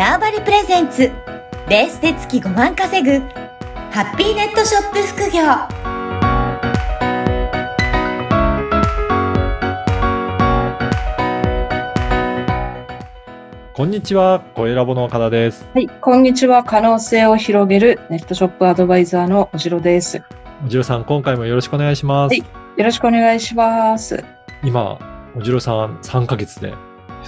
ターバリプレゼンツベースで月5万稼ぐハッピーネットショップ副業こんにちは、声ラボの岡田です。はい、こんにちは。可能性を広げるネットショップアドバイザーのおじろです。よおじろさん、今回もよろしくお願いします。はいろしくお願いします。今、おじろさん3ヶ月で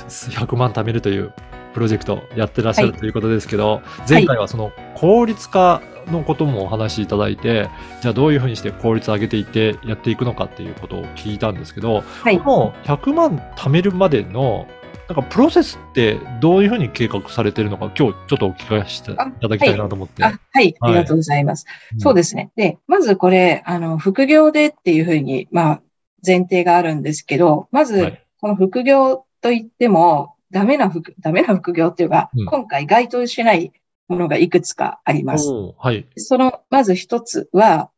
100万貯めるというプロジェクトやってらっしゃるはいということですけど、前回はその効率化のこともお話しいただいて、じゃあどういうふうにして効率を上げていってやっていくのかっていうことを聞いたんですけど、はい。この100万貯めるまでのなんかプロセスってどういうふうに計画されてるのか、今日ちょっとお聞かせしていただきたいなと思って。あはい、ありがとうございます。そうですね。で、まずこれ、あの、副業でっていうふうに、まあ、前提があるんですけど、まず、はいこの副業といっても、ダメな副、ダメな副業っていうか、うん今回該当しないものがいくつかあります。はい。その、まず一つは、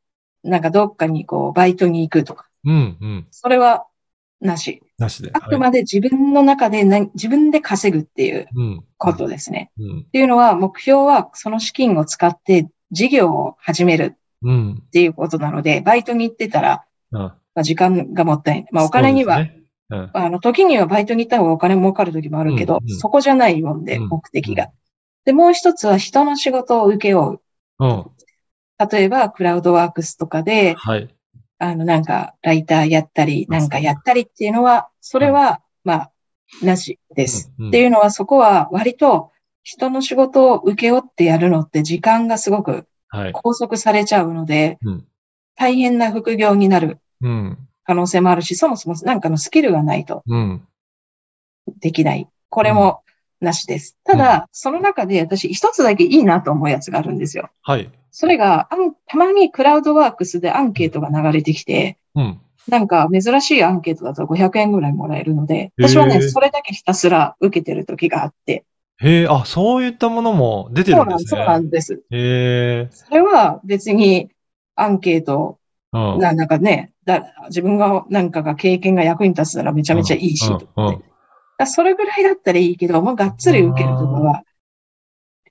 なんかどっかにこう、バイトに行くとか、うんうん。それはなし。なしで。あくまで自分の中でな自分で稼ぐっていううん。ことですね。うん。っていうのは、目標はその資金を使って事業を始めるうん。っていうことなので、バイトに行ってたら、うん。まあ、時間がもったいない。まあ、お金には、うん。あの、時にはバイトに行った方がお金儲かる時もあるけど、うんうんそこじゃないもんで、うん目的が。で、もう一つは人の仕事を請け負う。うん。例えば、クラウドワークスとかで、はい。あの、なんか、ライターやったり、うんなんかやったりっていうのは、それは、まあ、なしです。うんうんっていうのは、そこは割と人の仕事を請け負ってやるのって時間がすごくはい。拘束されちゃうので、うん。大変な副業になるうん。可能性もあるし、そもそもなんかのスキルがないとうん。できない。これもなしです。ただ、その中で私一つだけいいなと思うやつがあるんですよ。はい。それが、たまにクラウドワークスでアンケートが流れてきて、うん。なんか珍しいアンケートだと500円ぐらいもらえるので、私はね、それだけひたすら受けてる時があって、へえ、あ、そういったものも出てるんですね。なんです。へえ。それは別にアンケートうん。ななんかね、だ自分がなんかが経験が役に立つならめちゃめちゃいいし、それぐらいだったらいいけど、もうがっつり受けるとかは、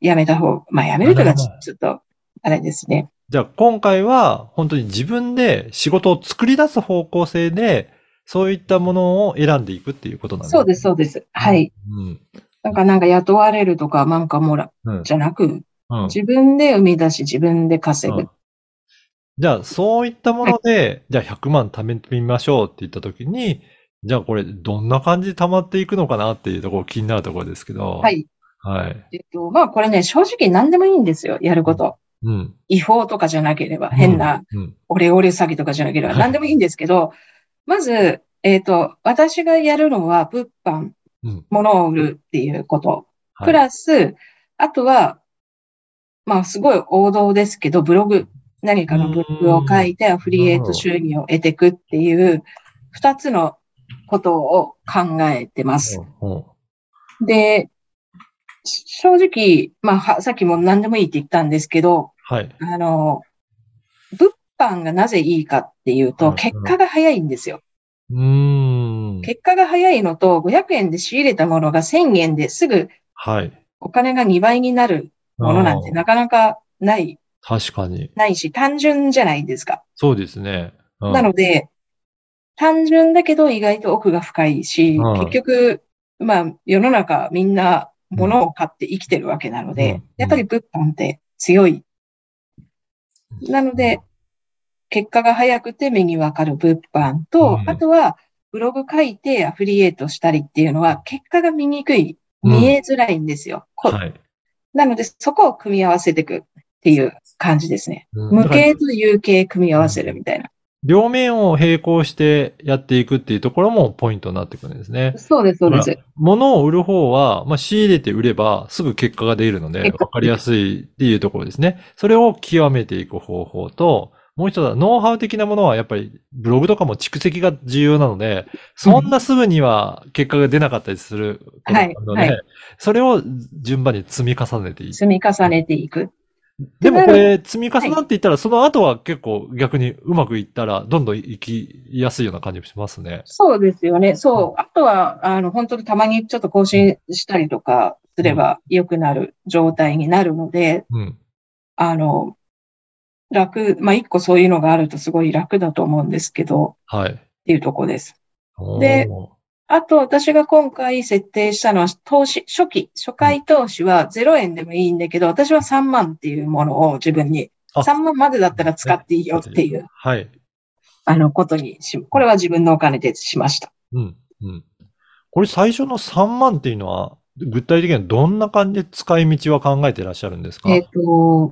やめた方、まあやめるとかちょっと、あれですね。じゃあ今回は本当に自分で仕事を作り出す方向性で、そういったものを選んでいくっていうことなんですそうです、そうです。はい。。うん。なんかなんか雇われるとかなんかもら、うん。じゃなく、うん。自分で生み出し、自分で稼ぐ。うんじゃあ、そういったもので、じゃあ100万貯めてみましょうって言ったときに、じゃあこれどんな感じで貯まっていくのかなっていうところ気になるところですけど。は。い。はい。えっと、まあこれね、正直何でもいいんですよ、やること。うん。違法とかじゃなければ、変な、うん。オレオレ詐欺とかじゃなければ、はい何でもいいんですけど、まず、えっと、私がやるのは、物販、うん。物を売るっていうこと。はいプラス、あとは、まあ、すごい王道ですけど、ブログ、何かのブログを書いてアフリエイト収入を得ていくっていう、二つのことを考えてます。うんで、正直、まあは、さっきも何でもいいって言ったんですけど、はい。あの、物販がなぜいいかっていうと、うん結果が早いんですよ。うーん。結果が早いのと、500円で仕入れたものが1000円ですぐはい。お金が2倍になるものなんてなかなかない、確かに。ないし、単純じゃないですか。そうですね。うんなので、単純だけど意外と奥が深いし、うん結局、まあ、世の中みんな物を買って生きてるわけなので、うんやっぱり物販って強い。なので、結果が早くて目にわかる物販と、うんあとは、ブログ書いてアフリエイトしたりっていうのは、結果が見にくい、うん見えづらいんですよ。こはい。なので、そこを組み合わせていくっていう感じですね。うん無形と有形組み合わせるみたいな。両面を並行してやっていくっていうところもポイントになってくるんですね。そうです、そうです。物を売る方は、まあ、仕入れて売ればすぐ結果が出るので、わかりやすいっていうところですね。それを極めていく方法と、もう一つは、ノウハウ的なものはやっぱりブログとかも蓄積が重要なので、そんなすぐには結果が出なかったりすることがあるので、はいはそれを順番に積み重ねていく。積み重ねていく。でもこれ積み重なっていったら、その後は結構逆にうまくいったら、どんどん行きやすいような感じがしますね。そうですよね。そう。あとは、あの、本当にたまにちょっと更新したりとかすれば良くなる状態になるので、うん。あの、楽、まあ一個そういうのがあるとすごい楽だと思うんですけど、はい。っていうとこです。であと私が今回設定したのは投資、初期、初回投資は0円でもいいんだけど、私は3万っていうものを自分に、あ3万までだったら使っていいよっていう、はい。あのことにし、これは自分のお金でしました。うん。うん。これ最初の3万っていうのは、具体的にはどんな感じで使い道は考えていらっしゃるんですか？えっ、と、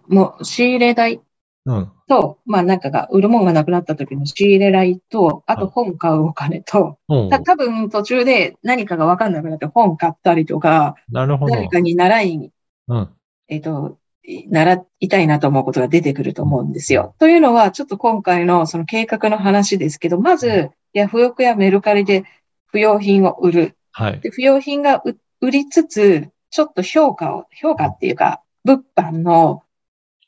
もう仕入れ代うん。と、まあなんかが、売るもんがなくなった時の仕入れ代と、あと本買うお金と、うんた多分途中で何かがわかんなくなって本買ったりとか、なるほど。誰かに習いに、うん。えっ、と、習いたいなと思うことが出てくると思うんですよ。というのは、ちょっと今回のその計画の話ですけど、まず、ヤフオクやメルカリで不要品を売る。はい。で、不要品が売売りつつ、ちょっと評価を、評価っていうか、物販の、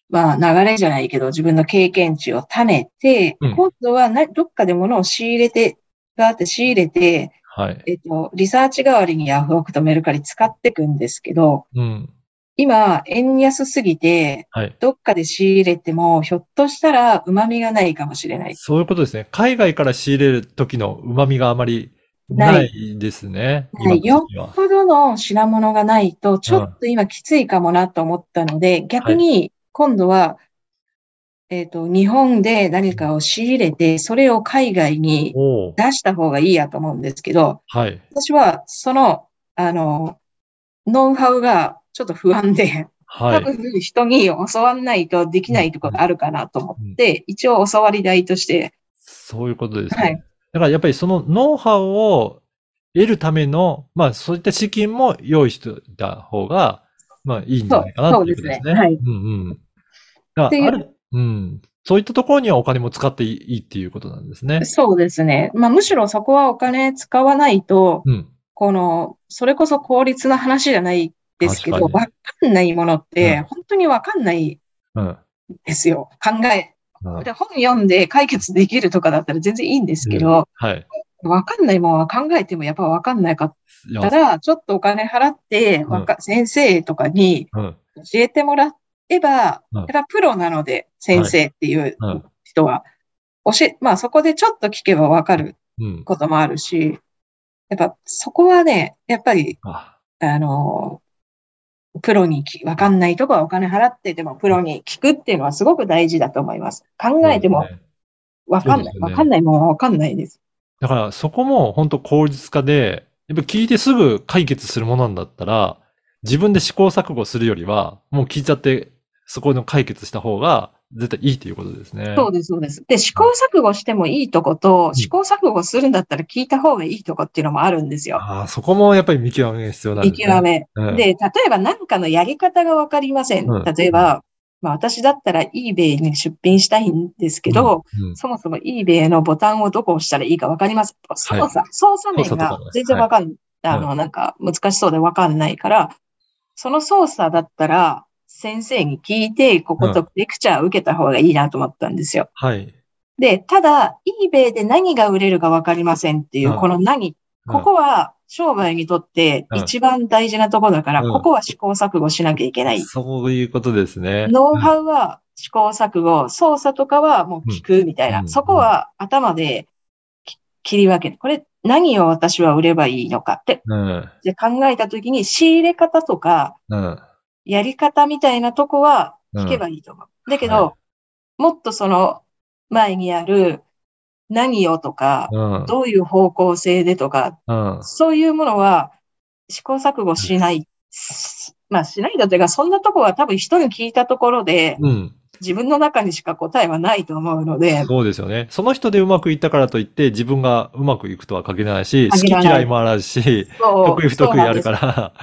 まあ、流れじゃないけど、自分の経験値を種ねて、うん今度はなどっかで物を仕入れて、があって仕入れて、はい。えっと、リサーチ代わりにヤフオクとメルカリ使っていくんですけど、うん。今、円安すぎて、はい。どっかで仕入れても、ひょっとしたら旨味がないかもしれない。そういうことですね。海外から仕入れる時の旨味があまりないですね。ない今の時は。ほどの品物がないと、ちょっと今きついかもなと思ったので、逆に今度は、えっと、日本で何かを仕入れて、それを海外に。出した方がいいやと思うんですけど、はい。私はその、あの、ノウハウがちょっと不安で、はい。多分人に教わんないとできないところがあるかなと思って、一応教わり代として、そういうことですね。はいだからやっぱりそのノウハウを得るための、まあそういった資金も用意しておいた方が、まあいいんじゃないかなっていうことですね。そうですねはいうんうん。だからっていうある、うん。そういったところにはお金も使っていいっていうことなんですね。そうですね。まあむしろそこはお金使わないと、うん。この、それこそ効率な話じゃないですけど、わかんないものって、うん本当にわかんないうん。ですよ。考え。うんで本読んで解決できるとかだったら全然いいんですけど、はい。わかんないものは考えてもやっぱわかんなかったら、ちょっとお金払って、わか先生とかにうん。教えてもらえば、うんやっぱプロなので、先生っていううん人は、教え、まあそこでちょっと聞けばわかるうん。こともあるし、やっぱそこはね、やっぱり、ああの、プロにきわかんないとこはお金払ってでもプロに聞くっていうのはすごく大事だと思います。考えてもわかんない。そうですよねわかんないもんはわかんないです。だからそこも本当効率化で、やっぱ聞いてすぐ解決するものなんだったら、自分で試行錯誤するよりは、もう聞いちゃって、そこの解決した方が絶対いいということですね。そうです、そうです。で、試行錯誤してもいいとこと、ん試行錯誤するんだったら聞いた方がいいとこっていうのもあるんですよ。ああ、そこもやっぱり見極めが必要なん見ですね。極め。うんで、例えば何かのやり方がわかりません例えば、まあ私だったら eBay に出品したいんですけど、うんうん。そもそも eBay のボタンをどこ押したらいいかわかりません。操作、操作面が操作とかね全然わかん、あはの、なんか難しそうでわかんないから、その操作だったら先生に聞いて、こことレクチャー受けた方がいいなと思ったんですよ。はい。で、ただ、eBay で何が売れるかわかりませんっていうう、んこの何、ここは商売にとって一番大事なところだから、うんここは試行錯誤しなきゃいけない。そういうことですね。ノウハウは試行錯誤、操作とかはもう聞くみたいな。うんそこは頭でき切り分ける。これ何を私は売ればいいのかってうん。で考えたときに仕入れ方とかうん。やり方みたいなとこは聞けばいいと思う。だけど、はもっとその前にある何をとか、うん。どういう方向性でとか、うん。そういうものは試行錯誤しない。まあしないだというか、そんなとこは多分人に聞いたところで、うん。自分の中にしか答えはないと思うので、そうですよね。その人でうまくいったからといって、自分がうまくいくとは限らないし、好き嫌いもあるし、得意不得意あるから。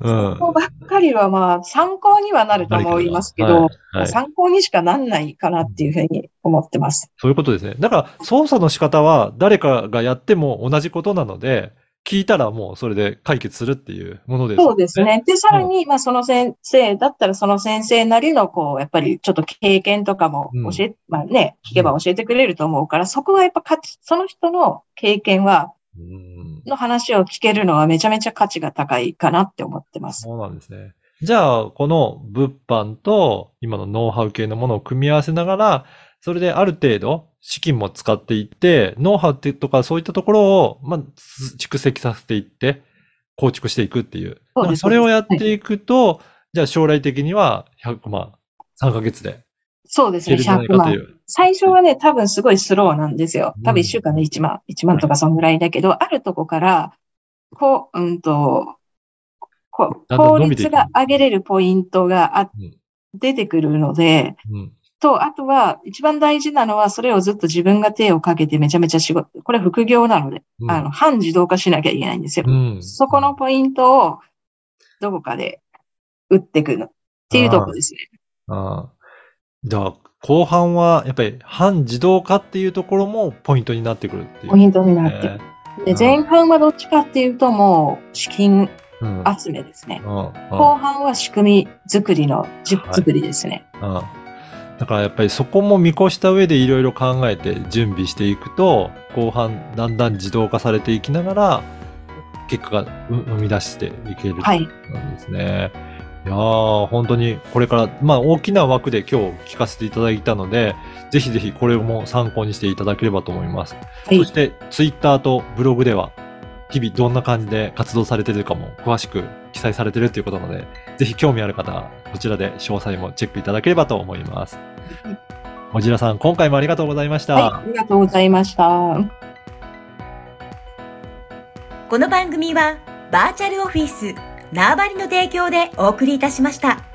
うん。そこばっかりはまあ参考にはなると思いますけど、はいはい参考にしかなんないかなっていうふうに思ってます。そういうことですね。だから、操作の仕方は誰かがやっても同じことなので、聞いたらもうそれで解決するっていうものです、そうです。ね。で、さらに、まあ、その先生だったら、その先生なりの、こう、やっぱりちょっと経験とかも教え、まあね、聞けば教えてくれると思うから、そこはやっぱかつ、その人の経験はうんの話を聞けるのはめちゃめちゃ価値が高いかなって思ってます。そうなんですね。じゃあ、この物販と今のノウハウ系のものを組み合わせながら、それである程度資金も使っていって、ノウハウってとかそういったところを、まあ、つ蓄積させていって、構築していくっていう。そうですそれをやっていくと、じゃあ将来的には100万、3ヶ月でそうですね、いけるんじゃない100万。最初はね、多分すごいスローなんですよ。多うん分1週間で1万、1万とかそんぐらいだけど、あるとこから、こう、うんと、こう効率が上げれるポイントがあうん出てくるので、うん。と、あとは、一番大事なのは、それをずっと自分が手をかけてめちゃめちゃ仕事、これ副業なので、うんあの、半自動化しなきゃいけないんですよ。うん。そこのポイントを、どこかで打っていくのっていうとこですね。ああ。じゃあ、後半は、やっぱり、半自動化っていうところもポイントになってくるっていう。ポイントになってねる。で、前半はどっちかっていうと、もう、資金うん。集めですね。後半は仕組み作りの、作りですね。うん。だからやっぱりそこも見越した上でいろいろ考えて準備していくと、後半だんだん自動化されていきながら、結果が生生み出していける。はい。なんですね。いやー、本当にこれから、まあ大きな枠で今日聞かせていただいたので、ぜひぜひこれも参考にしていただければと思います。はいそして、ツイッターとブログでは、日々どんな感じで活動されてるかも詳しく記載されてるということなので、ぜひ興味ある方は、こちらで詳細もチェックいただければと思います。おじらさん、今回もありがとうございました。はい。ありがとうございました。この番組はバーチャルオフィス縄張りの提供でお送りいたしました。